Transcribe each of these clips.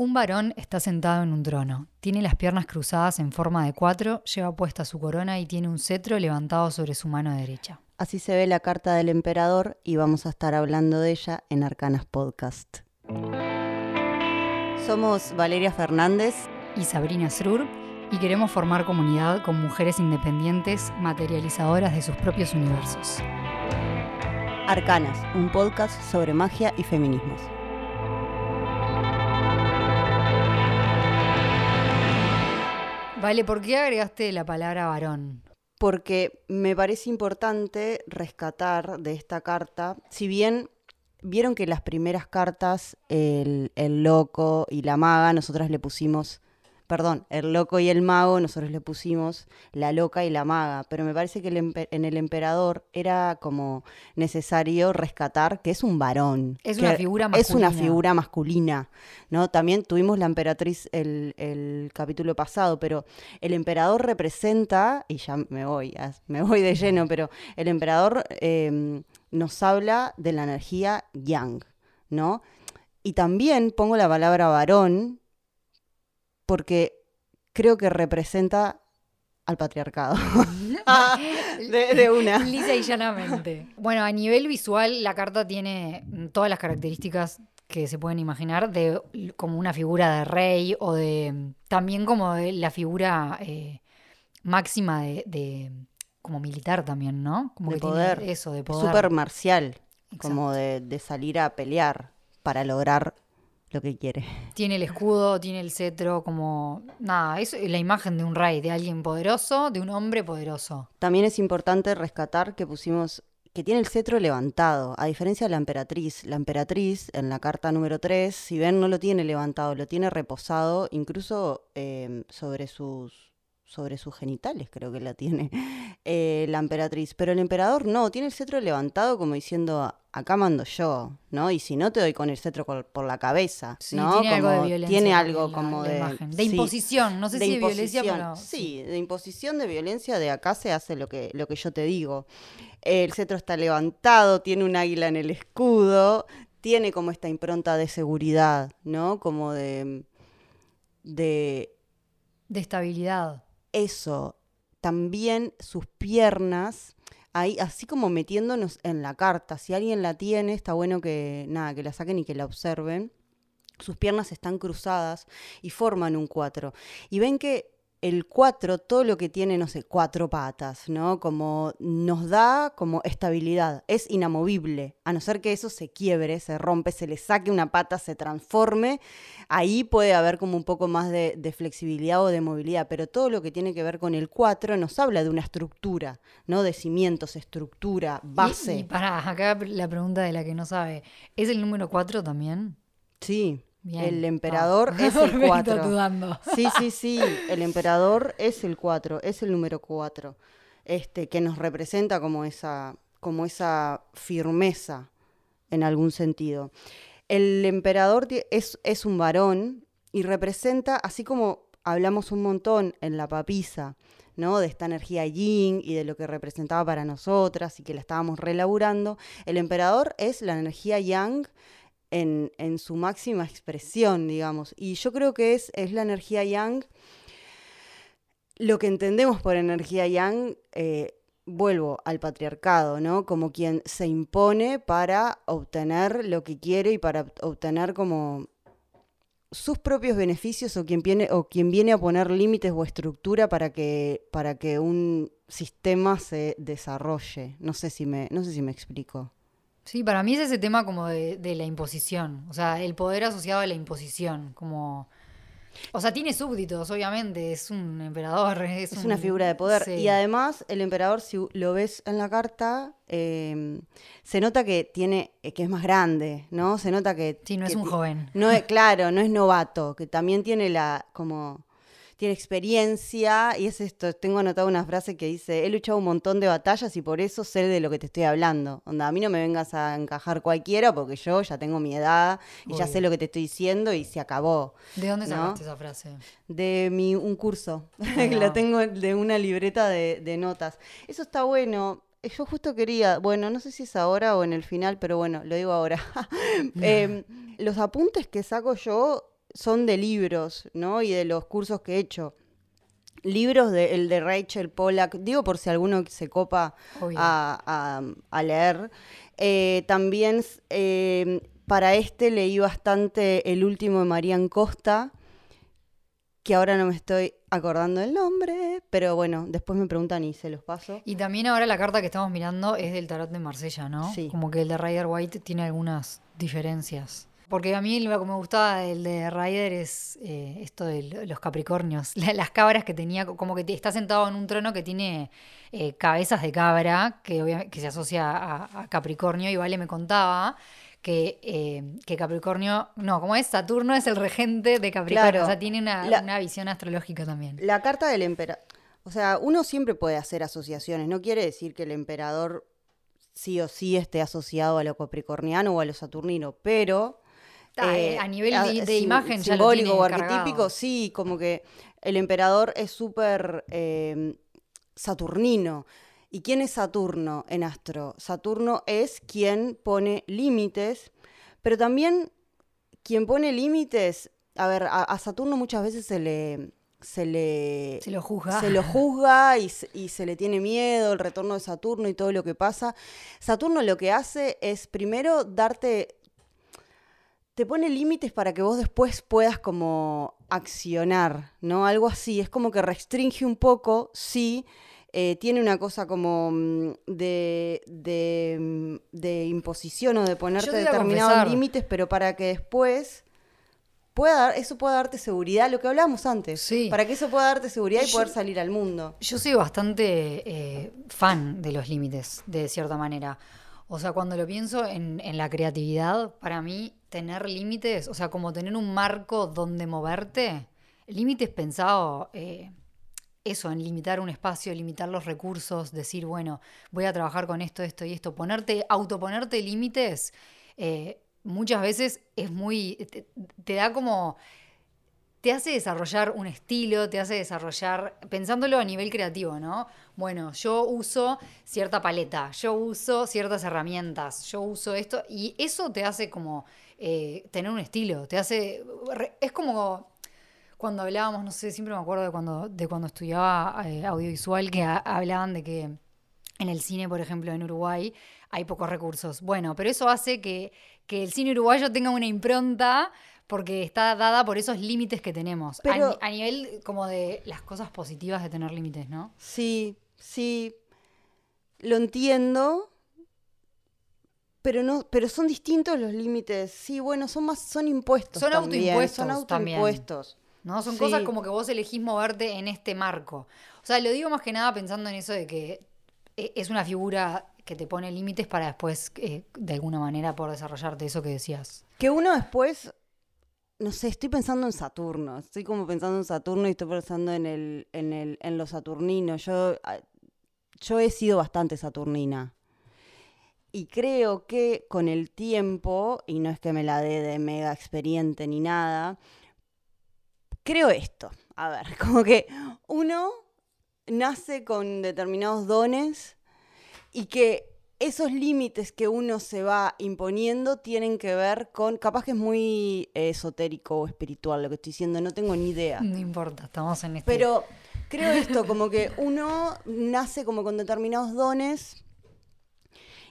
Un varón está sentado en un trono. Tiene las piernas cruzadas en forma de cuatro, lleva puesta su corona y tiene un cetro levantado sobre su mano derecha. Así se ve la carta del emperador y vamos a estar hablando de ella en Arcanas Podcast. Somos Valeria Fernández y Sabrina Srur y queremos formar comunidad con mujeres independientes materializadoras de sus propios universos. Arcanas, un podcast sobre magia y feminismos. Vale, ¿por qué agregaste la palabra varón? Porque me parece importante rescatar de esta carta, si bien vieron que las primeras cartas, el, el loco y la maga, nosotras le pusimos perdón, el loco y el mago, nosotros le pusimos la loca y la maga, pero me parece que en el emperador era como necesario rescatar que es un varón. Es una figura masculina. Es una figura masculina, ¿no? También tuvimos la emperatriz el, capítulo pasado, pero el emperador representa, y ya me voy, me voy de lleno, pero el emperador em, nos habla de la energía yang, ¿no? Y también pongo la palabra varón porque creo que representa al patriarcado. de, una. Lisa y llanamente. Bueno, a nivel visual, la carta tiene todas las características que se pueden imaginar de como una figura de rey o de también como de la figura eh, máxima de, como militar también, ¿no? Como de que poder. Tiene eso, de poder. Súper marcial, como de, de salir a pelear para lograr lo que quiere. Tiene el escudo, tiene el cetro, como nada, es la imagen de un rey, de alguien poderoso, de un hombre poderoso. También es importante rescatar que pusimos que tiene el cetro levantado, a diferencia de la emperatriz. La emperatriz, en la carta número 3, si ven, no lo tiene levantado, lo tiene reposado, incluso eh, sobre sus sobre sus genitales, creo que la tiene eh, la emperatriz. Pero el emperador no, tiene el cetro levantado como diciendo, acá mando yo, ¿no? Y si no, te doy con el cetro por la cabeza, ¿no? Tiene algo de violencia. Tiene algo como de... de imposición, no sé si de violencia, pero... Sí, de imposición, de violencia, de acá se hace lo que, lo que yo te digo. El cetro está levantado, tiene un águila en el escudo, tiene como esta impronta de seguridad, ¿no? Como de... de... De estabilidad eso, también sus piernas, ahí, así como metiéndonos en la carta. Si alguien la tiene, está bueno que nada, que la saquen y que la observen. Sus piernas están cruzadas y forman un cuatro. Y ven que el 4, todo lo que tiene, no sé, cuatro patas, ¿no? Como nos da como estabilidad, es inamovible, a no ser que eso se quiebre, se rompe, se le saque una pata, se transforme, ahí puede haber como un poco más de, flexibilidad o de movilidad, pero todo lo que tiene que ver con el 4 nos habla de una estructura, ¿no? De cimientos, estructura, base. Y, para acá la pregunta de la que no sabe, ¿es el número 4 también? Sí el emperador es el 4. Sí, sí, sí. El emperador es el 4, es el número 4. Este, que nos representa como esa, como esa firmeza en algún sentido. El emperador es, es un varón y representa, así como hablamos un montón en la papisa, ¿no? De esta energía yin y de lo que representaba para nosotras y que la estábamos relaburando. El emperador es la energía yang en, su máxima expresión, digamos. Y yo creo que es, es la energía yang. Lo que entendemos por energía yang, eh, vuelvo al patriarcado, ¿no? Como quien se impone para obtener lo que quiere y para obtener como sus propios beneficios o quien viene, o quien viene a poner límites o estructura para que, para que un sistema se desarrolle. No sé si me, no sé si me explico. Sí, para mí es ese tema como de, la imposición, o sea, el poder asociado a la imposición, como... O sea, tiene súbditos, obviamente, es un emperador. Es, una figura de poder. Y además, el emperador, si lo ves en la carta, em, se nota que tiene, eh, que es más grande, ¿no? Se nota que... Sí, no es un joven. No es, claro, no es novato, que también tiene la, como tiene experiencia y es esto, tengo anotado una frase que dice, he luchado un montón de batallas y por eso sé de lo que te estoy hablando. Onda, a mí no me vengas a encajar cualquiera porque yo ya tengo mi edad y ya sé lo que te estoy diciendo y se acabó. ¿De dónde sacaste esa frase? De mi, un curso, que la tengo de una libreta de, notas. Eso está bueno, yo justo quería, bueno, no sé si es ahora o en el final, pero bueno, lo digo ahora. Em, los apuntes que saco yo son de libros, ¿no? Y de los cursos que he hecho. Libros de el de Rachel Pollack, digo por si alguno se copa a, leer. Eh, también eh, para este leí bastante el último de Marian Costa, que ahora no me estoy acordando el nombre, pero bueno, después me preguntan y se los paso. Y también ahora la carta que estamos mirando es del tarot de Marsella, ¿no? Sí. Como que el de Rider White tiene algunas diferencias. Porque a mí lo que me gustaba del de Rider es eh, esto de los Capricornios, las cabras que tenía, como que está sentado en un trono que tiene eh, cabezas de cabra, que, que se asocia a, a Capricornio, y Vale me contaba eh, que, Capricornio, no, como es Saturno es el regente de Capricornio, o sea, tiene una, visión astrológica también. La carta del emperador, o sea, uno siempre puede hacer asociaciones, no quiere decir que el emperador sí o sí esté asociado a lo capricorniano o a lo saturnino, pero... Eh, a nivel de, imagen simbólico o arquetípico, sí, como que el emperador es súper eh, saturnino. ¿Y quién es Saturno en astro? Saturno es quien pone límites, pero también quien pone límites, a ver, a, Saturno muchas veces se le, se le... Se lo juzga. Se lo juzga y, y, se le tiene miedo, el retorno de Saturno y todo lo que pasa. Saturno lo que hace es primero darte... Te pone límites para que vos después puedas como accionar, ¿no? Algo así. Es como que restringe un poco, sí, eh, tiene una cosa como mm, de, mm, de, imposición o de ponerte determinados límites, pero para que después pueda eso pueda darte seguridad, lo que hablábamos antes, para que eso pueda darte seguridad y poder salir al mundo. Yo soy bastante eh, fan de los límites, de cierta manera. O sea, cuando lo pienso en, en la creatividad, para mí tener límites, o sea, como tener un marco donde moverte, límites pensado eh, eso, en limitar un espacio, limitar los recursos, decir, bueno, voy a trabajar con esto, esto y esto, ponerte, autoponerte límites, eh, muchas veces es muy, te, da como, te hace desarrollar un estilo, te hace desarrollar, pensándolo a nivel creativo, ¿no? Bueno, yo uso cierta paleta, yo uso ciertas herramientas, yo uso esto, y eso te hace como eh, tener un estilo, te hace, es como cuando hablábamos, no sé, siempre me acuerdo de cuando, de cuando estudiaba eh, audiovisual, que hablaban de que en el cine, por ejemplo, en Uruguay, hay pocos recursos. Bueno, pero eso hace que, el cine uruguayo tenga una impronta porque está dada por esos límites que tenemos. a, nivel como de las cosas positivas de tener límites, ¿no? Sí, sí. Lo entiendo. Pero no, pero son distintos los límites. Sí, bueno, son más, son impuestos. Son autoimpuestos. Son autoimpuestos. ¿no? Son cosas como que vos elegís moverte en este marco. O sea, lo digo más que nada pensando en eso de que e, es una figura que te pone límites para después, eh, de alguna manera, poder desarrollarte eso que decías. Que uno después, no sé, estoy pensando en Saturno, estoy como pensando en Saturno y estoy pensando en, el, en, el, en los saturninos. Yo, ah, yo he sido bastante saturnina. Y creo que con el tiempo, y no es que me la dé de mega experiente ni nada, creo esto. A ver, como que uno nace con determinados dones y que esos límites que uno se va imponiendo tienen que ver con, capaz que es muy esotérico o espiritual lo que estoy diciendo, no tengo ni idea. No importa, estamos en este... Pero creo esto, como que uno nace como con determinados dones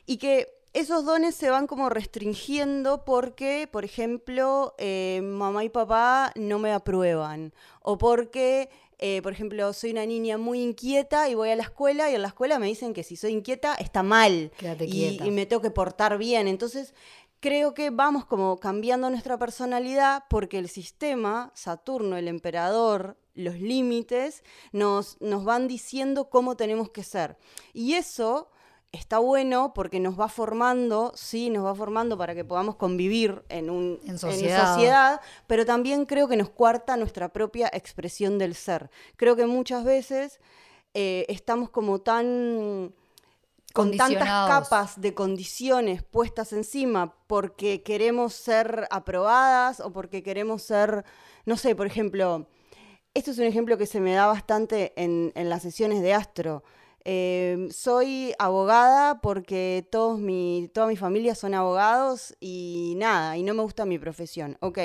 y que esos dones se van como restringiendo porque, por ejemplo, eh, mamá y papá no me aprueban. O porque, eh, por ejemplo, soy una niña muy inquieta y voy a la escuela y en la escuela me dicen que si soy inquieta está mal. y, y, me tengo que portar bien. Entonces, creo que vamos como cambiando nuestra personalidad porque el sistema, Saturno, el emperador, los límites, nos, nos van diciendo cómo tenemos que ser. Y eso está bueno porque nos va formando, sí, nos va formando para que podamos convivir en, un, en, sociedad. pero también creo que nos cuarta nuestra propia expresión del ser. Creo que muchas veces eh, estamos como tan con tantas capas de condiciones puestas encima porque queremos ser aprobadas o porque queremos ser, no sé, por ejemplo, esto es un ejemplo que se me da bastante en, en las sesiones de astro. Em, soy abogada porque todos mi, toda mi familia son abogados y nada, y no me gusta mi profesión. Ok,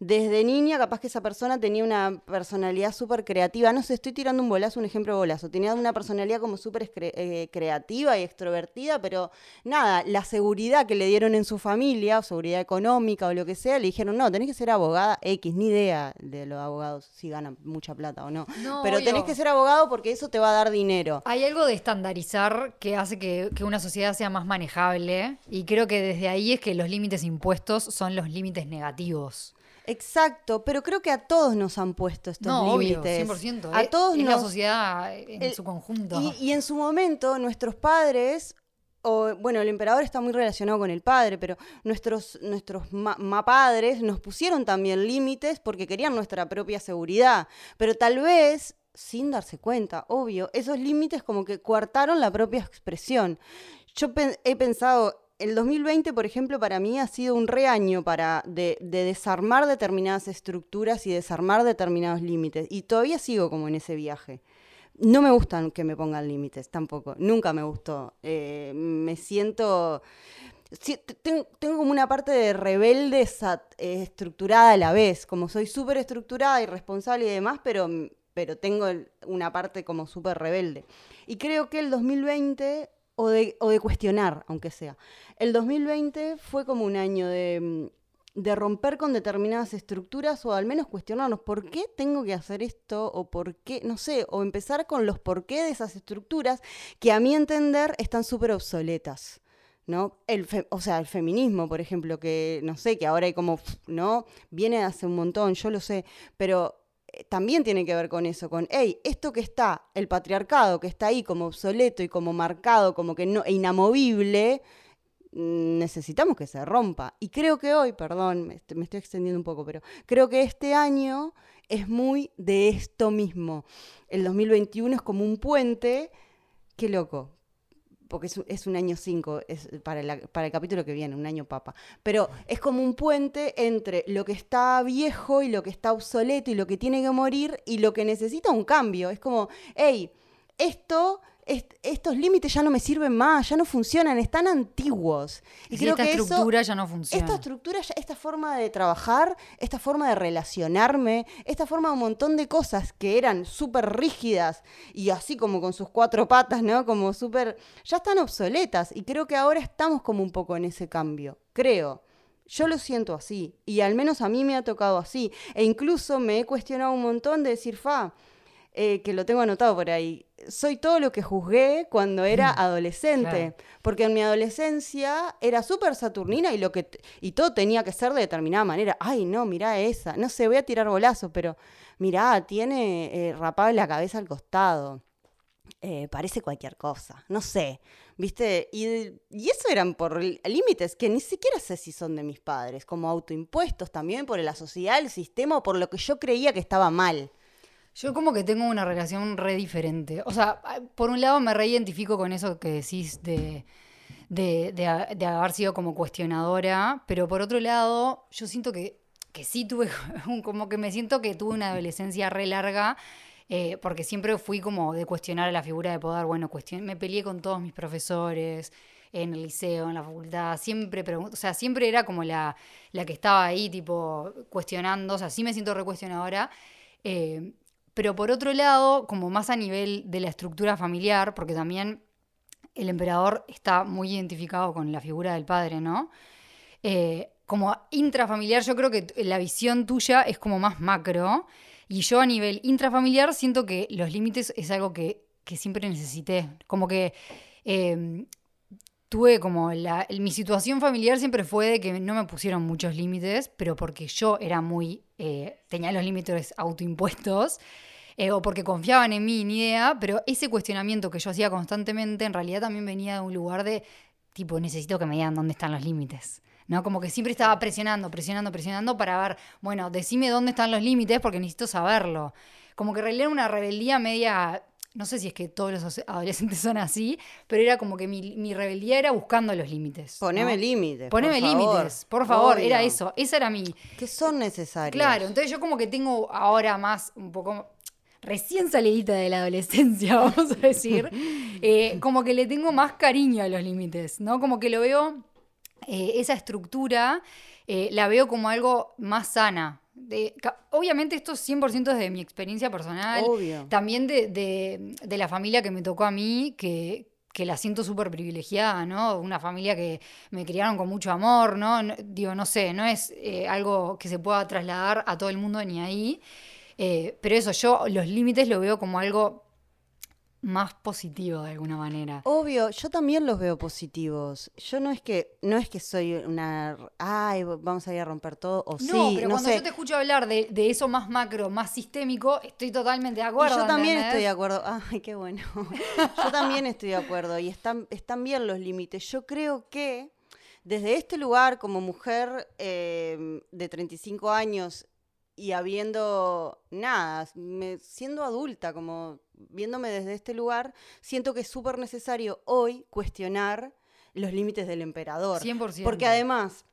desde niña capaz que esa persona tenía una personalidad súper creativa. No sé, estoy tirando un bolazo, un ejemplo de bolazo. Tenía una personalidad como súper eh, creativa y extrovertida, pero nada, la seguridad que le dieron en su familia, o seguridad económica o lo que sea, le dijeron, no, tenés que ser abogada X, ni idea de los abogados si ganan mucha plata o no. pero tenés que ser abogado porque eso te va a dar dinero. Hay algo de estandarizar que hace que, una sociedad sea más manejable y creo que desde ahí es que los límites impuestos son los límites negativos. Exacto, pero creo que a todos nos han puesto estos no, límites. Obvio, 100%. A todos es la sociedad en su conjunto. Y, en su momento, nuestros padres, o bueno, el emperador está muy relacionado con el padre, pero nuestros, nuestros padres nos pusieron también límites porque querían nuestra propia seguridad. Pero tal vez sin darse cuenta, obvio, esos límites como que coartaron la propia expresión. Yo he pensado, el 2020, por ejemplo, para mí ha sido un reaño para de, desarmar determinadas estructuras y desarmar determinados límites. Y todavía sigo como en ese viaje. No me gustan que me pongan límites tampoco. Nunca me gustó. Eh, me siento... tengo, como una parte de rebelde eh, estructurada a la vez. Como soy súper estructurada y responsable y demás, pero pero tengo una parte como súper rebelde. Y creo que el 2020, o de, o de, cuestionar, aunque sea, el 2020 fue como un año de, de, romper con determinadas estructuras o al menos cuestionarnos por qué tengo que hacer esto o por qué, no sé, o empezar con los por qué de esas estructuras que a mi entender están súper obsoletas. ¿no? El o sea, el feminismo, por ejemplo, que no sé, que ahora hay como, ¿no? Viene hace un montón, yo lo sé, pero también tiene que ver con eso, con, hey, esto que está, el patriarcado, que está ahí como obsoleto y como marcado, como que no, inamovible, mm, necesitamos que se rompa. Y creo que hoy, perdón, me estoy extendiendo un poco, pero creo que este año es muy de esto mismo. El 2021 es como un puente, qué loco, porque es, un año 5, es para, para, el capítulo que viene, un año papa. Pero es como un puente entre lo que está viejo y lo que está obsoleto y lo que tiene que morir y lo que necesita un cambio. Es como, hey, esto estos límites ya no me sirven más, ya no funcionan, están antiguos. Y creo esta estructura ya no funciona. Esta estructura, esta forma de trabajar, esta forma de relacionarme, esta forma de un montón de cosas que eran súper rígidas y así como con sus cuatro patas, ¿no? Como súper... ya están obsoletas y creo que ahora estamos como un poco en ese cambio, creo. Yo lo siento así y al menos a mí me ha tocado así. E incluso me he cuestionado un montón de decir, fa, eh, que lo tengo anotado por ahí. Soy todo lo que juzgué cuando era adolescente, porque en mi adolescencia era súper saturnina y, lo que y todo tenía que ser de determinada manera. Ay, no, mirá esa. No sé, voy a tirar bolazo, pero mirá, tiene eh, rapado la cabeza al costado. Eh, parece cualquier cosa, no sé, ¿viste? Y, y, eso eran por límites que ni siquiera sé si son de mis padres, como autoimpuestos también por la sociedad, el sistema o por lo que yo creía que estaba mal. Yo como que tengo una relación re diferente. O sea, por un lado me reidentifico con eso que decís de, de, haber sido como cuestionadora, pero por otro lado yo siento que, que sí tuve, como que me siento que tuve una adolescencia re larga. Eh, porque siempre fui como de cuestionar a la figura de poder, bueno, me peleé con todos mis profesores, en el liceo, en la facultad, siempre o sea, siempre era como la, la que estaba ahí, tipo, cuestionando, o sea, sí me siento recuestionadora, eh, pero por otro lado, como más a nivel de la estructura familiar, porque también el emperador está muy identificado con la figura del padre, ¿no? Eh, como intrafamiliar, yo creo que la visión tuya es como más macro. Y yo a nivel intrafamiliar siento que los límites es algo que, siempre necesité. Como que eh, tuve como la, mi situación familiar siempre fue de que no me pusieron muchos límites, pero porque yo era muy, eh, tenía los límites autoimpuestos. Eh, o porque confiaban en mí, ni idea, pero ese cuestionamiento que yo hacía constantemente en realidad también venía de un lugar de, tipo, necesito que me digan dónde están los límites. ¿no? Como que siempre estaba presionando, presionando, presionando para ver, bueno, decime dónde están los límites porque necesito saberlo. Como que en realidad era una rebeldía media no sé si es que todos los adolescentes son así, pero era como que mi, rebeldía era buscando los límites. Poneme límites. Poneme límites, por favor, era eso, esa era mi... Que son necesarios. Claro, entonces yo como que tengo ahora más, un poco recién salidita de la adolescencia, vamos a decir, eh, como que le tengo más cariño a los límites, ¿no? Como que lo veo, eh, esa estructura, eh, la veo como algo más sana. Obviamente esto es 100% desde mi experiencia personal, también de, la familia que me tocó a mí, que, que la siento súper privilegiada, ¿no? Una familia que me criaron con mucho amor, ¿no? digo, no sé, no es eh, algo que se pueda trasladar a todo el mundo ni ahí. Eh, pero eso, yo los límites lo veo como algo más positivo de alguna manera. Obvio, yo también los veo positivos. Yo no es que no es que soy una ay, vamos a ir a romper todo o no, sí, pero cuando yo te escucho hablar de, eso más macro, más sistémico, estoy totalmente de acuerdo. yo también estoy de acuerdo. Ay, qué bueno. yo también estoy de acuerdo y están están bien los límites. Yo creo que desde este lugar como mujer eh, de 35 años y habiendo nada, siendo adulta, como viéndome desde este lugar, siento que es súper necesario hoy cuestionar los límites del emperador. 100%. Porque además,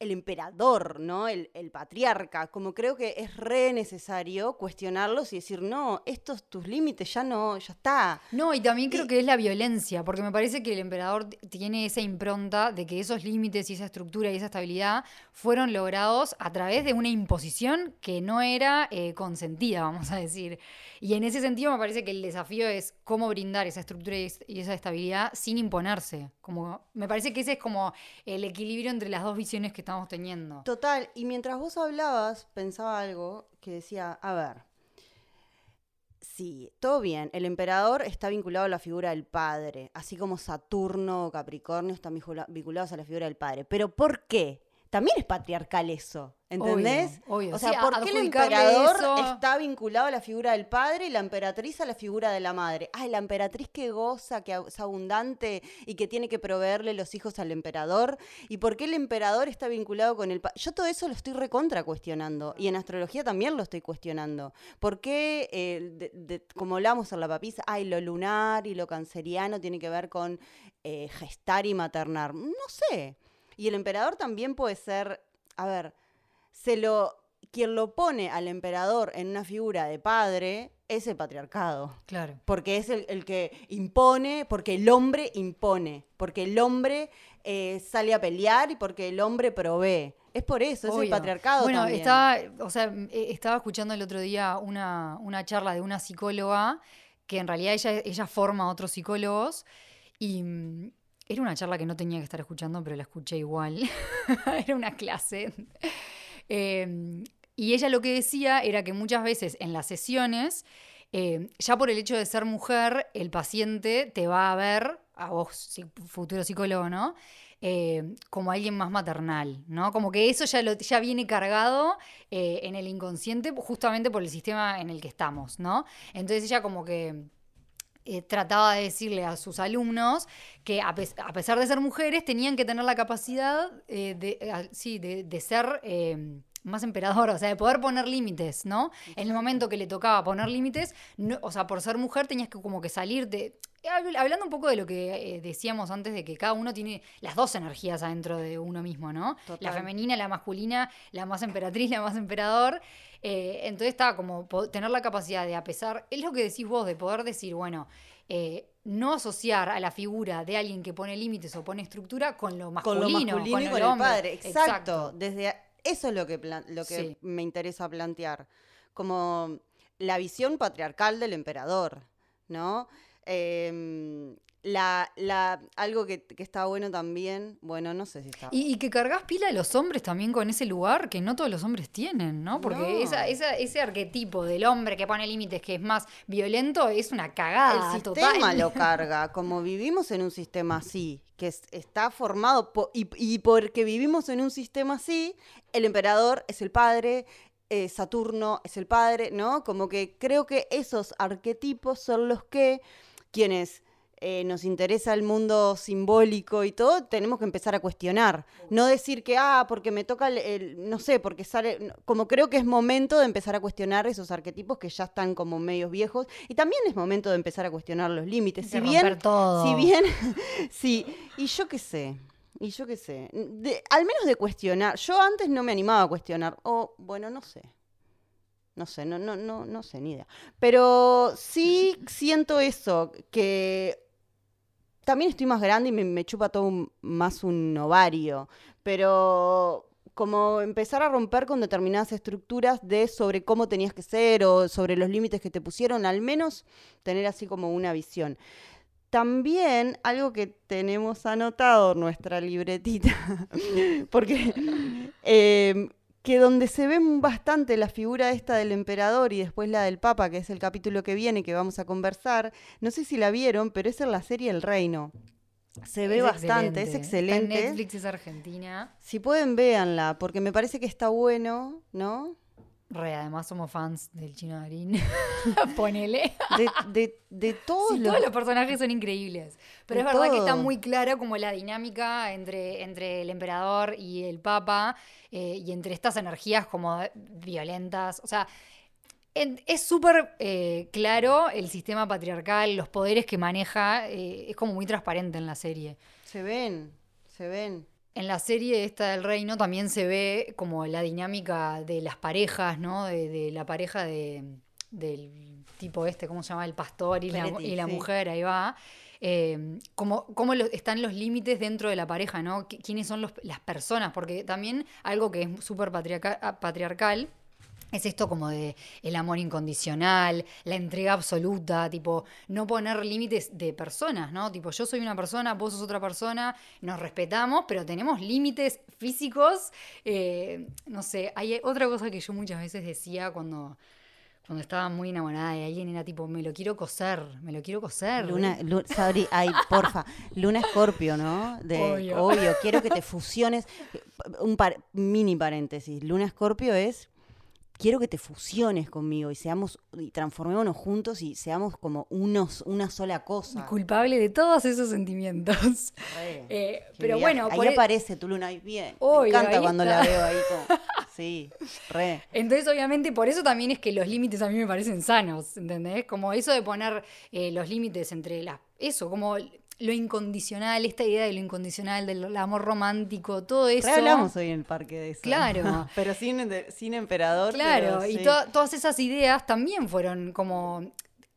el emperador, ¿no? El, patriarca, como creo que es re necesario cuestionarlos y decir, no, estos tus límites ya no, ya está. No, y también creo que es la violencia, porque me parece que el emperador tiene esa impronta de que esos límites y esa estructura y esa estabilidad fueron logrados a través de una imposición que no era eh, consentida, vamos a decir. Y en ese sentido me parece que el desafío es cómo brindar esa estructura y esa estabilidad sin imponerse. Como, me parece que ese es como el equilibrio entre las dos visiones que estamos teniendo. Total, y mientras vos hablabas, pensaba algo que decía, a ver, sí, todo bien, el emperador está vinculado a la figura del padre, así como Saturno o Capricornio están vinculados a la figura del padre, pero ¿por qué? También es patriarcal eso. ¿Entendés? O sea, ¿por qué el emperador está vinculado a la figura del padre y la emperatriz a la figura de la madre? Ay, la emperatriz que goza, que es abundante y que tiene que proveerle los hijos al emperador. ¿Y por qué el emperador está vinculado con el padre? Yo todo eso lo estoy recontra cuestionando. Y en astrología también lo estoy cuestionando. ¿Por qué, eh, como hablamos en la papisa, ay, lo lunar y lo canceriano tiene que ver con eh, gestar y maternar? No sé. Y el emperador también puede ser, a ver, se lo quien lo pone al emperador en una figura de padre es el patriarcado. Claro. Porque es el, que impone, porque el hombre impone, porque el hombre eh, sale a pelear y porque el hombre provee. Es por eso, es el patriarcado. Bueno, estaba, o sea, eh, estaba escuchando el otro día una, una charla de una psicóloga que en realidad ella, ella forma a otros psicólogos y mm, era una charla que no tenía que estar escuchando, pero la escuché igual. era una clase. Em, y ella lo que decía era que muchas veces en las sesiones, em, ya por el hecho de ser mujer, el paciente te va a ver, a vos, futuro psicólogo, ¿no? Em, como alguien más maternal, ¿no? Como que eso ya, lo, ya viene cargado eh, en el inconsciente justamente por el sistema en el que estamos, ¿no? Entonces ella como que eh, trataba de decirle a sus alumnos que a, pesar de ser mujeres tenían que tener la capacidad eh, de, sí, de, ser eh, más emperador, o sea, de poder poner límites, ¿no? En el momento que le tocaba poner límites, o sea, por ser mujer tenías que como que salir de... Hablando un poco de lo que decíamos antes de que cada uno tiene las dos energías adentro de uno mismo, ¿no? La femenina, la masculina, la más emperatriz, la más emperador. Eh, entonces estaba como tener la capacidad de, a pesar, es lo que decís vos, de poder decir, bueno, eh, no asociar a la figura de alguien que pone límites o pone estructura con lo masculino. Con lo masculino y con el, padre. Exacto. Desde, eso es lo que, lo que me interesa plantear. Como la visión patriarcal del emperador, ¿no? Eh, la, la, algo que, que, está bueno también, bueno, no sé si está. Y, y, que cargas pila a los hombres también con ese lugar que no todos los hombres tienen, ¿no? Porque Esa, esa, ese arquetipo del hombre que pone límites, que es más violento, es una cagada. El sistema lo carga. Como vivimos en un sistema así, que está formado, y, y, porque vivimos en un sistema así, el emperador es el padre. Eh, Saturno es el padre, ¿no? Como que creo que esos arquetipos son los que quienes eh, nos interesa el mundo simbólico y todo, tenemos que empezar a cuestionar. No decir que, ah, porque me toca el, no sé, porque sale, como creo que es momento de empezar a cuestionar esos arquetipos que ya están como medios viejos. Y también es momento de empezar a cuestionar los límites. si bien, todo. si bien, sí, y yo qué sé. Y yo qué sé, al menos de cuestionar. Yo antes no me animaba a cuestionar. O, bueno, no sé. No sé, no, no, no, no sé, ni idea. Pero sí siento eso, que también estoy más grande y me, chupa todo más un ovario. Pero como empezar a romper con determinadas estructuras de sobre cómo tenías que ser o sobre los límites que te pusieron, al menos tener así como una visión. También algo que tenemos anotado nuestra libretita, porque eh, que donde se ve bastante la figura esta del emperador y después la del papa, que es el capítulo que viene que vamos a conversar, no sé si la vieron, pero es en la serie El Reino. Se ve bastante, es excelente. Netflix es Argentina. Si pueden, véanla, porque me parece que está bueno, ¿no? Re, además somos fans del chino Darín. Ponele. De, de, todos, los... todos los personajes son increíbles. Pero es verdad que está muy clara como la dinámica entre, entre el emperador y el papa eh, y entre estas energías como violentas. O sea, es súper eh, claro el sistema patriarcal, los poderes que maneja. Eh, es como muy transparente en la serie. Se ven, se ven. En la serie esta del reino también se ve como la dinámica de las parejas, ¿no? De, la pareja de, del tipo este, ¿cómo se llama? El pastor y, la, mujer, ahí va. Eh, cómo, están los límites dentro de la pareja, ¿no? ¿Quiénes son las personas? Porque también algo que es súper patriarcal es esto como de el amor incondicional, la entrega absoluta, tipo, no poner límites de personas, ¿no? Tipo, yo soy una persona, vos sos otra persona, nos respetamos, pero tenemos límites físicos. Eh, no sé, hay otra cosa que yo muchas veces decía cuando, cuando estaba muy enamorada de alguien, era tipo, me lo quiero coser, me lo quiero coser. Luna, Sabri, ay, porfa, Luna Escorpio, ¿no? De, obvio. quiero que te fusiones. Un mini paréntesis, Luna Escorpio es quiero que te fusiones conmigo y seamos y transformémonos juntos y seamos como unos una sola cosa. Culpable de todos esos sentimientos. Eh, pero bueno, ahí e- aparece tu luna bien. me encanta cuando la veo ahí sí, re. Entonces, obviamente, por eso también es que los límites a mí me parecen sanos, ¿entendés? Como eso de poner eh, los límites entre las eso, como lo incondicional, esta idea de lo incondicional, del amor romántico, todo eso. hablamos hoy en el parque de eso. Claro. pero sin, sin emperador. Claro, y todas esas ideas también fueron como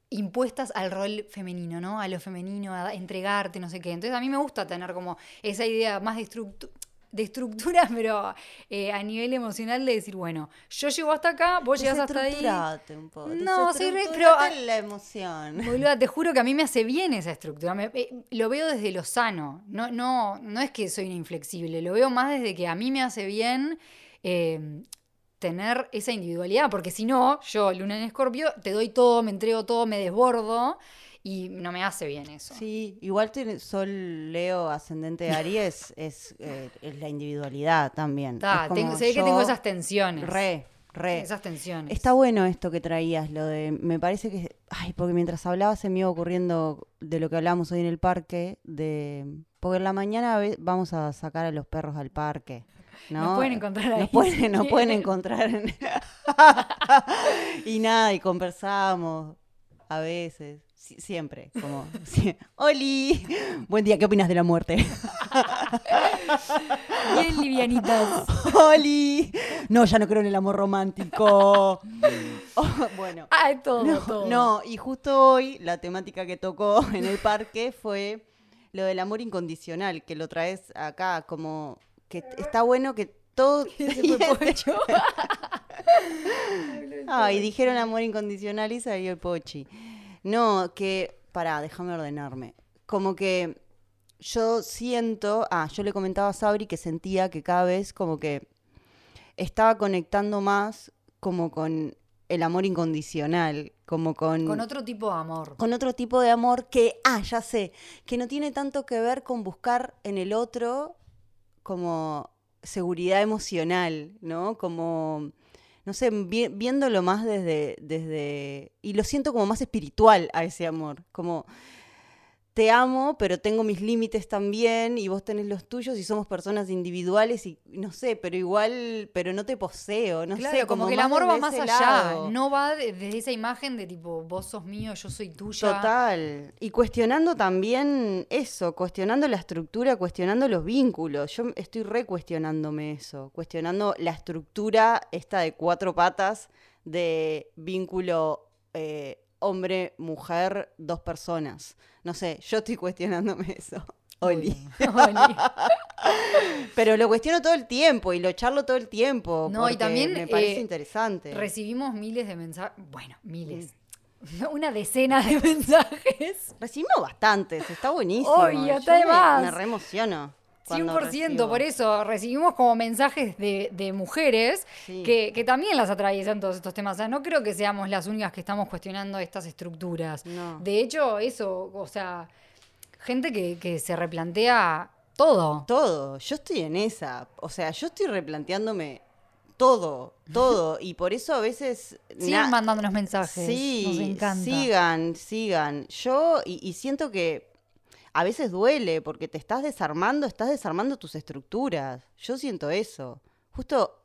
impuestas al rol femenino, ¿no? A lo femenino, a entregarte, no sé qué. Entonces a mí me gusta tener como esa idea más de de estructura, pero eh, a nivel emocional de decir, bueno, yo llego hasta acá, vos llegas hasta ahí. Un poco. No, sí, pero la emoción. Boluda, te juro que a mí me hace bien esa estructura. Eh, lo veo desde lo sano. No, no, no es que soy inflexible, lo veo más desde que a mí me hace bien. Eh, tener esa individualidad, porque si no, yo, Luna en Escorpio, te doy todo, me entrego todo, me desbordo y no me hace bien eso. Sí, igual tiene Sol Leo ascendente Aries es, eh, es la individualidad también. tengo, sé que tengo esas tensiones. Re, re. Esas tensiones. Está bueno esto que traías, lo de, me parece que, ay, porque mientras hablaba se me iba ocurriendo de lo que hablamos hoy en el parque, de, porque en la mañana vamos a sacar a los perros al parque. ¿no? Nos pueden encontrar ahí. Nos pueden, nos pueden encontrar. y nada, y conversamos a veces siempre, como, ¡Oli! Buen día, ¿qué opinas de la muerte? Bien livianitas. ¡Oli! No, ya no creo en el amor romántico. Oh, bueno. Ah, todo, no, todo. No, y justo hoy la temática que tocó en el parque fue lo del amor incondicional, que lo traes acá como que está bueno que todo... Ay, dijeron amor incondicional y salió el pochi. No, que, pará, déjame ordenarme. Como que yo siento, ah, yo le comentaba a Sabri que sentía que cada vez como que estaba conectando más como con el amor incondicional, como con... Con otro tipo de amor. Con otro tipo de amor que, ah, ya sé, que no tiene tanto que ver con buscar en el otro como seguridad emocional, ¿no? Como no sé, viéndolo más desde, desde, y lo siento como más espiritual a ese amor, como te amo, pero tengo mis límites también y vos tenés los tuyos y somos personas individuales y no sé, pero igual, pero no te poseo, no sé. Como, que el amor va más allá, no va desde esa imagen de tipo, vos sos mío, yo soy tuya. Total. Y cuestionando también eso, cuestionando la estructura, cuestionando los vínculos. Yo estoy recuestionándome eso, cuestionando la estructura esta de cuatro patas de vínculo eh, hombre, mujer, dos personas. No sé, yo estoy cuestionándome eso. Oli. Oli. Pero lo cuestiono todo el tiempo y lo charlo todo el tiempo. No, y también me parece eh, interesante. Recibimos miles de mensajes. Bueno, miles. Mm. Una decena de mensajes. Recibimos bastantes, está buenísimo. Oh, me, me reemociono. 100%, recibo. por eso recibimos como mensajes de, de mujeres que, que, también las atraviesan todos estos temas. O sea, no creo que seamos las únicas que estamos cuestionando estas estructuras. No. De hecho, eso, o sea, gente que, que se replantea todo. Todo. Yo estoy en esa. O sea, yo estoy replanteándome todo, todo. Y por eso a veces. Sigan mandándonos mensajes. Sí, nos encanta. Sigan, sigan. Yo, y siento que a veces duele porque te estás desarmando, estás desarmando tus estructuras. Yo siento eso. Justo,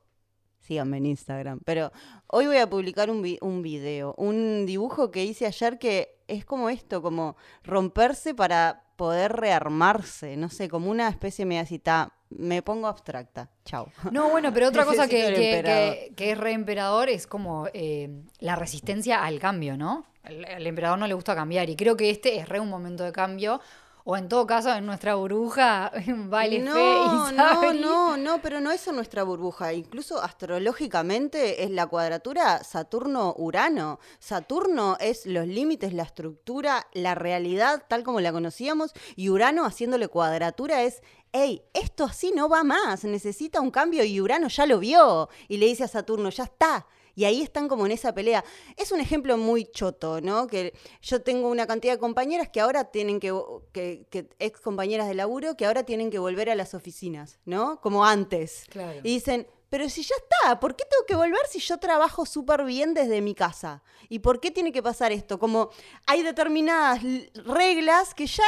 síganme en Instagram, pero hoy voy a publicar un, un video, un dibujo que hice ayer que es como esto, como romperse para poder rearmarse, no sé, como una especie de medacita. Me pongo abstracta. Chao. No, bueno, pero otra cosa que, que, es reemperador es como eh, la resistencia al cambio, ¿no? Al emperador no le gusta cambiar y creo que este es re un momento de cambio o en todo caso en nuestra burbuja vale no, fe y No, no, no, pero no es en nuestra burbuja. Incluso astrológicamente es la cuadratura Saturno-Urano. Saturno es los límites, la estructura, la realidad tal como la conocíamos y Urano haciéndole cuadratura es hey, esto así no va más, necesita un cambio y Urano ya lo vio y le dice a Saturno, ya está, y ahí están como en esa pelea. Es un ejemplo muy choto, ¿no? Que yo tengo una cantidad de compañeras que ahora tienen que, que, ex compañeras de laburo, que ahora tienen que volver a las oficinas, ¿no? Como antes. Claro. Y dicen, pero si ya está, ¿por qué tengo que volver si yo trabajo súper bien desde mi casa? ¿Y por qué tiene que pasar esto? Como hay determinadas reglas que ya,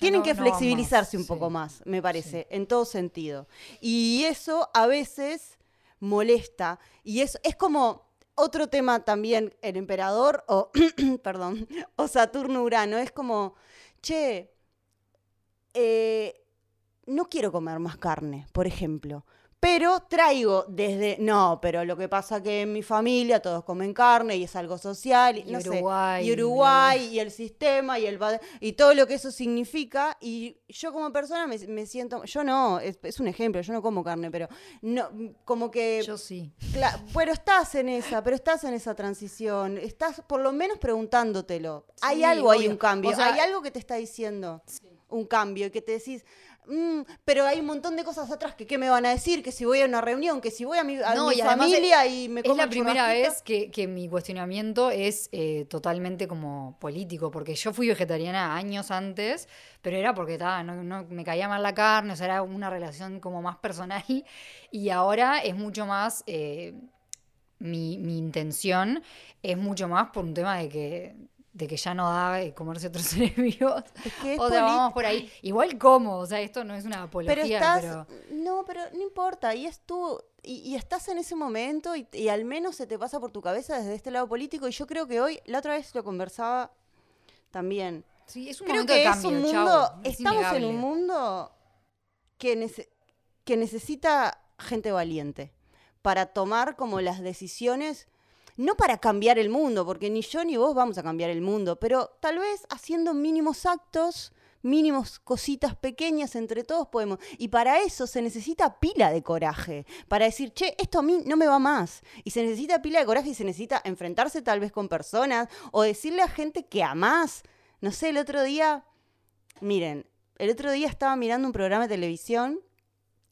tienen que flexibilizarse un poco más, me parece, en todo sentido. Y eso a veces molesta. Y eso es como otro tema también, el emperador o, perdón, o Saturno-Urano, es como, che, eh, no quiero comer más carne, por ejemplo. Pero traigo desde, no, pero lo que pasa que en mi familia todos comen carne y es algo social, y, no Uruguay, sé, y Uruguay, y el sistema, y el y todo lo que eso significa. Y yo como persona me, siento, yo no, es, un ejemplo, yo no como carne, pero no, como que... Yo sí. bueno, estás en esa, pero estás en esa transición, estás por lo menos preguntándotelo. hay algo ahí, un cambio, hay algo que te está diciendo un cambio, y que te decís Mm, pero hay un montón de cosas atrás que qué me van a decir, que si voy a una reunión, que si voy a mi, familia y me como Es la primera vez que, mi cuestionamiento es eh, totalmente como político, porque yo fui vegetariana años antes, pero era porque no, me caía mal la carne, o sea, era una relación como más personal, y ahora es mucho más... Eh, mi, mi intención es mucho más por un tema de que de que ya no da comerse otros seres vivos. o sea, vamos por ahí. Igual como, o sea, esto no es una apología, pero... Estás, No, pero no importa, y es tú, y, estás en ese momento y, al menos se te pasa por tu cabeza desde este lado político, y yo creo que hoy, la otra vez lo conversaba también. Sí, es un momento de cambio, es un mundo, estamos en un mundo que, que necesita gente valiente para tomar como las decisiones no para cambiar el mundo, porque ni yo ni vos vamos a cambiar el mundo, pero tal vez haciendo mínimos actos, mínimos cositas pequeñas entre todos podemos. Y para eso se necesita pila de coraje, para decir, che, esto a mí no me va más. Y se necesita pila de coraje y se necesita enfrentarse tal vez con personas o decirle a gente que amás. No sé, el otro día, miren, el otro día estaba mirando un programa de televisión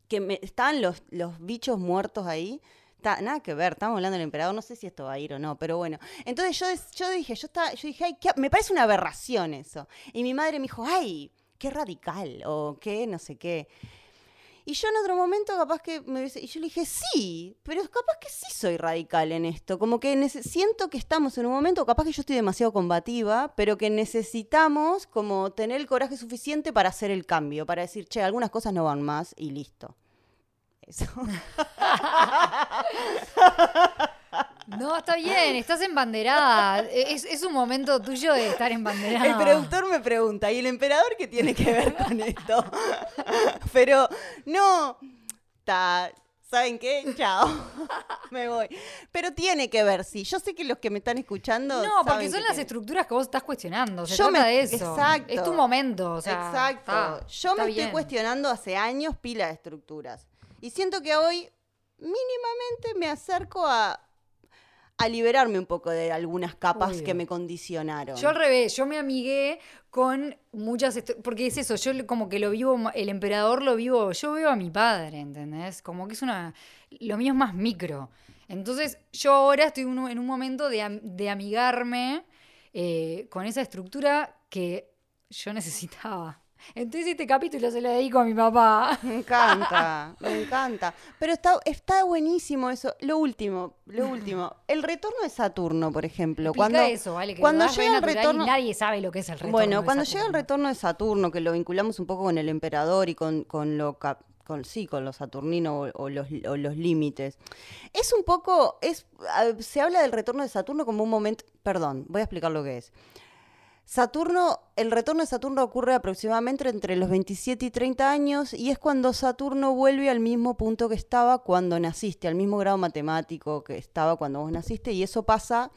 que me, estaban los, los bichos muertos ahí nada que ver, estamos hablando del emperador, no sé si esto va a ir o no, pero bueno. Entonces yo, yo dije, yo, estaba, yo dije, ay, me parece una aberración eso. Y mi madre me dijo, ay, qué radical, o qué, no sé qué. Y yo en otro momento capaz que me y yo le dije, sí, pero capaz que sí soy radical en esto. Como que siento que estamos en un momento, capaz que yo estoy demasiado combativa, pero que necesitamos como tener el coraje suficiente para hacer el cambio, para decir, che, algunas cosas no van más y listo. Eso. No, está bien, estás embanderada. Es, es un momento tuyo de estar embanderada. El productor me pregunta, ¿y el emperador qué tiene que ver con esto? Pero no, está ¿saben qué? Chao. me voy. Pero tiene que ver, sí. Yo sé que los que me están escuchando. No, porque son las estructuras que vos estás cuestionando. Se Yo trata de eso. Exacto. Es tu momento. exacto. Yo me estoy cuestionando hace años pila de estructuras. Y siento que hoy mínimamente me acerco a a liberarme un poco de algunas capas que me condicionaron. Yo al revés, yo me amigué con muchas, porque es eso, yo como que lo vivo, el emperador lo vivo, yo veo a mi padre, ¿entendés? Como que es una, lo mío es más micro. Entonces yo ahora estoy en un momento de, amigarme eh, con esa estructura que yo necesitaba. Entonces este capítulo se lo dedico a mi papá. Me encanta, me encanta. Pero está, está buenísimo eso. Lo último, lo último. El retorno de Saturno, por ejemplo. cuando, eso, ¿vale? cuando llega el retorno... nadie sabe lo que es el retorno Bueno, cuando llega el retorno de Saturno, que lo vinculamos un poco con el emperador y con, con lo... con, sí, con los saturninos o, los, o los límites. Es un poco, es, se habla del retorno de Saturno como un momento, perdón, voy a explicar lo que es. Saturno, el retorno de Saturno ocurre aproximadamente entre los 27 y 30 años y es cuando Saturno vuelve al mismo punto que estaba cuando naciste, al mismo grado matemático que estaba cuando vos naciste y eso pasa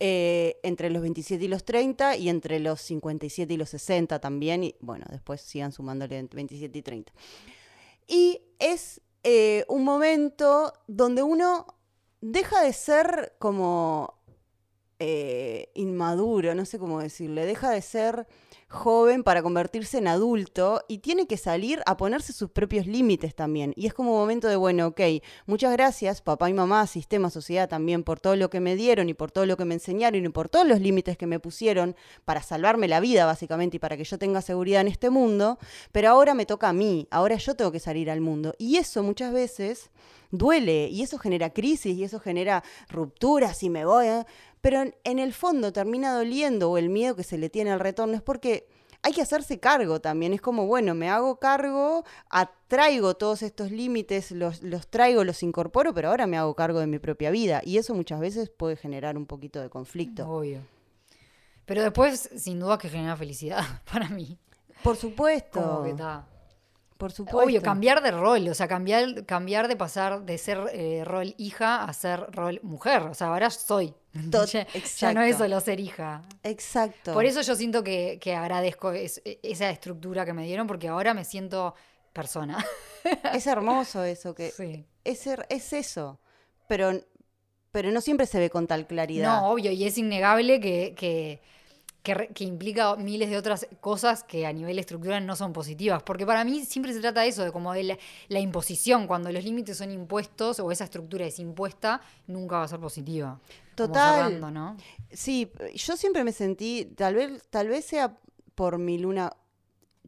eh, entre los 27 y los 30 y entre los 57 y los 60 también y bueno, después sigan sumándole entre 27 y 30. Y es eh, un momento donde uno deja de ser como eh, inmaduro, no sé cómo decirle, deja de ser joven para convertirse en adulto y tiene que salir a ponerse sus propios límites también. Y es como un momento de, bueno, ok, muchas gracias papá y mamá, sistema, sociedad también por todo lo que me dieron y por todo lo que me enseñaron y por todos los límites que me pusieron para salvarme la vida básicamente y para que yo tenga seguridad en este mundo, pero ahora me toca a mí, ahora yo tengo que salir al mundo. Y eso muchas veces duele y eso genera crisis y eso genera rupturas y me voy. ¿eh? Pero en, el fondo termina doliendo o el miedo que se le tiene al retorno es porque hay que hacerse cargo también. Es como, bueno, me hago cargo, atraigo todos estos límites, los, los traigo, los incorporo, pero ahora me hago cargo de mi propia vida. Y eso muchas veces puede generar un poquito de conflicto. Obvio. Pero después, sin duda, que genera felicidad para mí. Por supuesto. Como que está. Por supuesto. Obvio, cambiar de rol, o sea, cambiar, cambiar de pasar de ser eh, rol hija a ser rol mujer. O sea, ahora soy. ya, no es solo ser hija. Exacto. Por eso yo siento que, agradezco esa estructura que me dieron, porque ahora me siento persona. Es hermoso eso, que sí. es, es eso. Pero, pero no siempre se ve con tal claridad. No, obvio, y es innegable que que, implica miles de otras cosas que a nivel estructural no son positivas. Porque para mí siempre se trata de eso, de como de la, imposición. Cuando los límites son impuestos o esa estructura es impuesta, nunca va a ser positiva. Total. Sí, yo siempre me sentí, tal vez, tal vez sea por mi luna.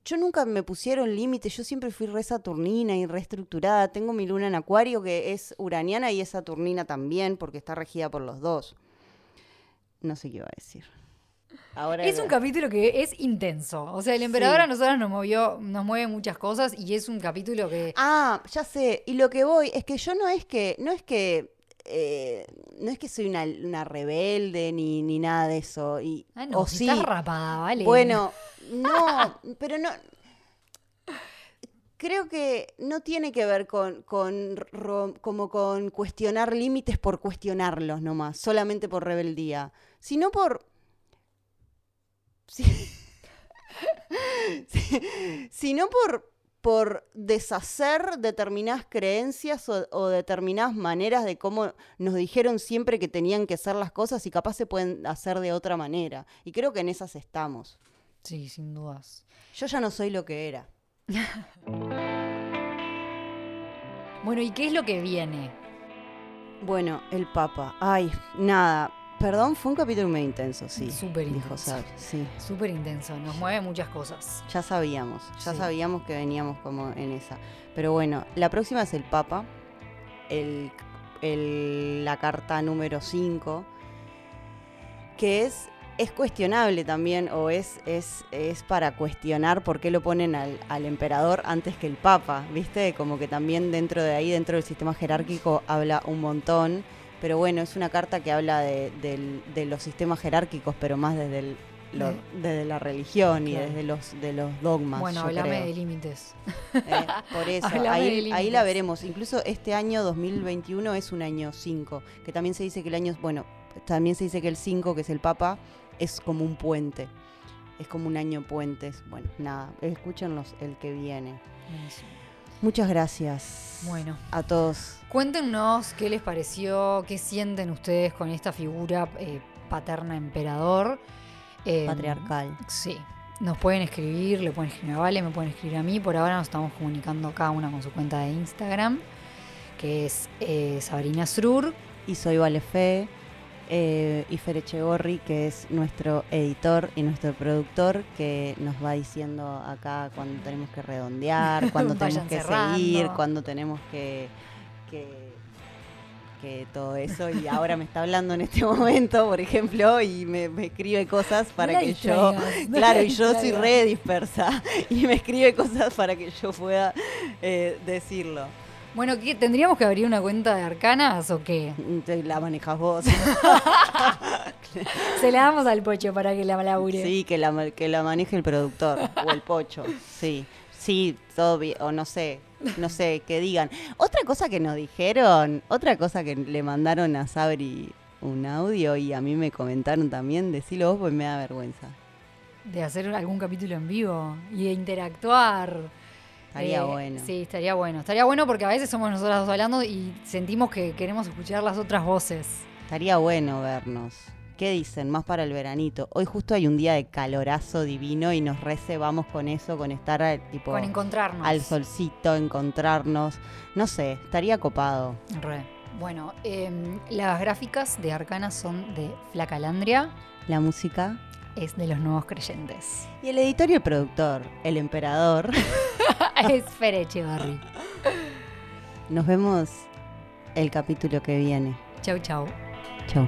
Yo nunca me pusieron límites, yo siempre fui re saturnina y reestructurada. Tengo mi luna en acuario que es uraniana y es saturnina también porque está regida por los dos. No sé qué iba a decir es un capítulo que es intenso. O sea, el emperador a nosotros nos movió, nos mueve muchas cosas y es un capítulo que. Ah, ya sé. Y lo que voy es que yo no es que, no es que. Eh, no es que soy una, rebelde ni, ni, nada de eso. Y, ah, no, o si estás rapada, ¿vale? Bueno, no, pero no. Creo que no tiene que ver con, con como con cuestionar límites por cuestionarlos nomás, solamente por rebeldía, sino por sino por, por deshacer determinadas creencias o, determinadas maneras de cómo nos dijeron siempre que tenían que ser las cosas y capaz se pueden hacer de otra manera. Y creo que en esas estamos. Sí, sin dudas. Yo ya no soy lo que era. bueno, ¿y qué es lo que viene? Bueno, el Papa. Ay, nada. Perdón, fue un capítulo muy intenso, sí. Súper intenso. sí. Súper intenso, nos mueve muchas cosas. Ya sabíamos, ya sabíamos que veníamos como en esa. Pero bueno, la próxima es el Papa, el, la carta número 5, que es, es cuestionable también, o es, es, es para cuestionar por qué lo ponen al, al emperador antes que el Papa, ¿viste? Como que también dentro de ahí, dentro del sistema jerárquico, habla un montón pero bueno, es una carta que habla de, los sistemas jerárquicos, pero más desde el desde la religión y desde los, de los dogmas. Bueno, hablame de límites. Eh, por eso, ahí, ahí, la veremos. Incluso este año 2021 es un año 5, que también se dice que el año, bueno, también se dice que el 5, que es el Papa, es como un puente. Es como un año puentes. Bueno, nada, escúchenlos el que viene. Muchas gracias. Bueno. A todos. Cuéntenos qué les pareció, qué sienten ustedes con esta figura eh, paterna emperador. Em, Patriarcal. Sí. Nos pueden escribir, le pueden escribir a Vale, me pueden escribir a mí. Por ahora nos estamos comunicando cada una con su cuenta de Instagram, que es eh, Sabrina Srur. Y soy Valefe eh, y Fer Echegorri, que es nuestro editor y nuestro productor, que nos va diciendo acá cuando tenemos que redondear, cuando tenemos que seguir, cuando tenemos que, que, todo eso. Y ahora me está hablando en este momento, por ejemplo, y me, escribe cosas para que yo. claro, y yo soy re dispersa, y me escribe cosas para que yo pueda eh, decirlo. Bueno, ¿qué, ¿tendríamos que abrir una cuenta de arcanas o qué? La manejas vos. Se la damos al pocho para que la labure. Sí, que la, que la maneje el productor o el pocho. Sí, sí, todo bien, o no sé, no sé, que digan. Otra cosa que nos dijeron, otra cosa que le mandaron a Sabri un audio y a mí me comentaron también, decilo vos, pues me da vergüenza. De hacer algún capítulo en vivo y de interactuar. Estaría eh, bueno. Sí, estaría bueno. Estaría bueno porque a veces somos nosotras dos hablando y sentimos que queremos escuchar las otras voces. Estaría bueno vernos. ¿Qué dicen? Más para el veranito. Hoy justo hay un día de calorazo divino y nos reservamos con eso, con estar eh, tipo. Con encontrarnos. Al solcito, encontrarnos. No sé, estaría copado. Re. Bueno, em, las gráficas de Arcana son de Flacalandria. La música es de los nuevos creyentes. Y el editor y el productor, el emperador. es Fereche Barry. Nos vemos el capítulo que viene. Chau, chau. Chau.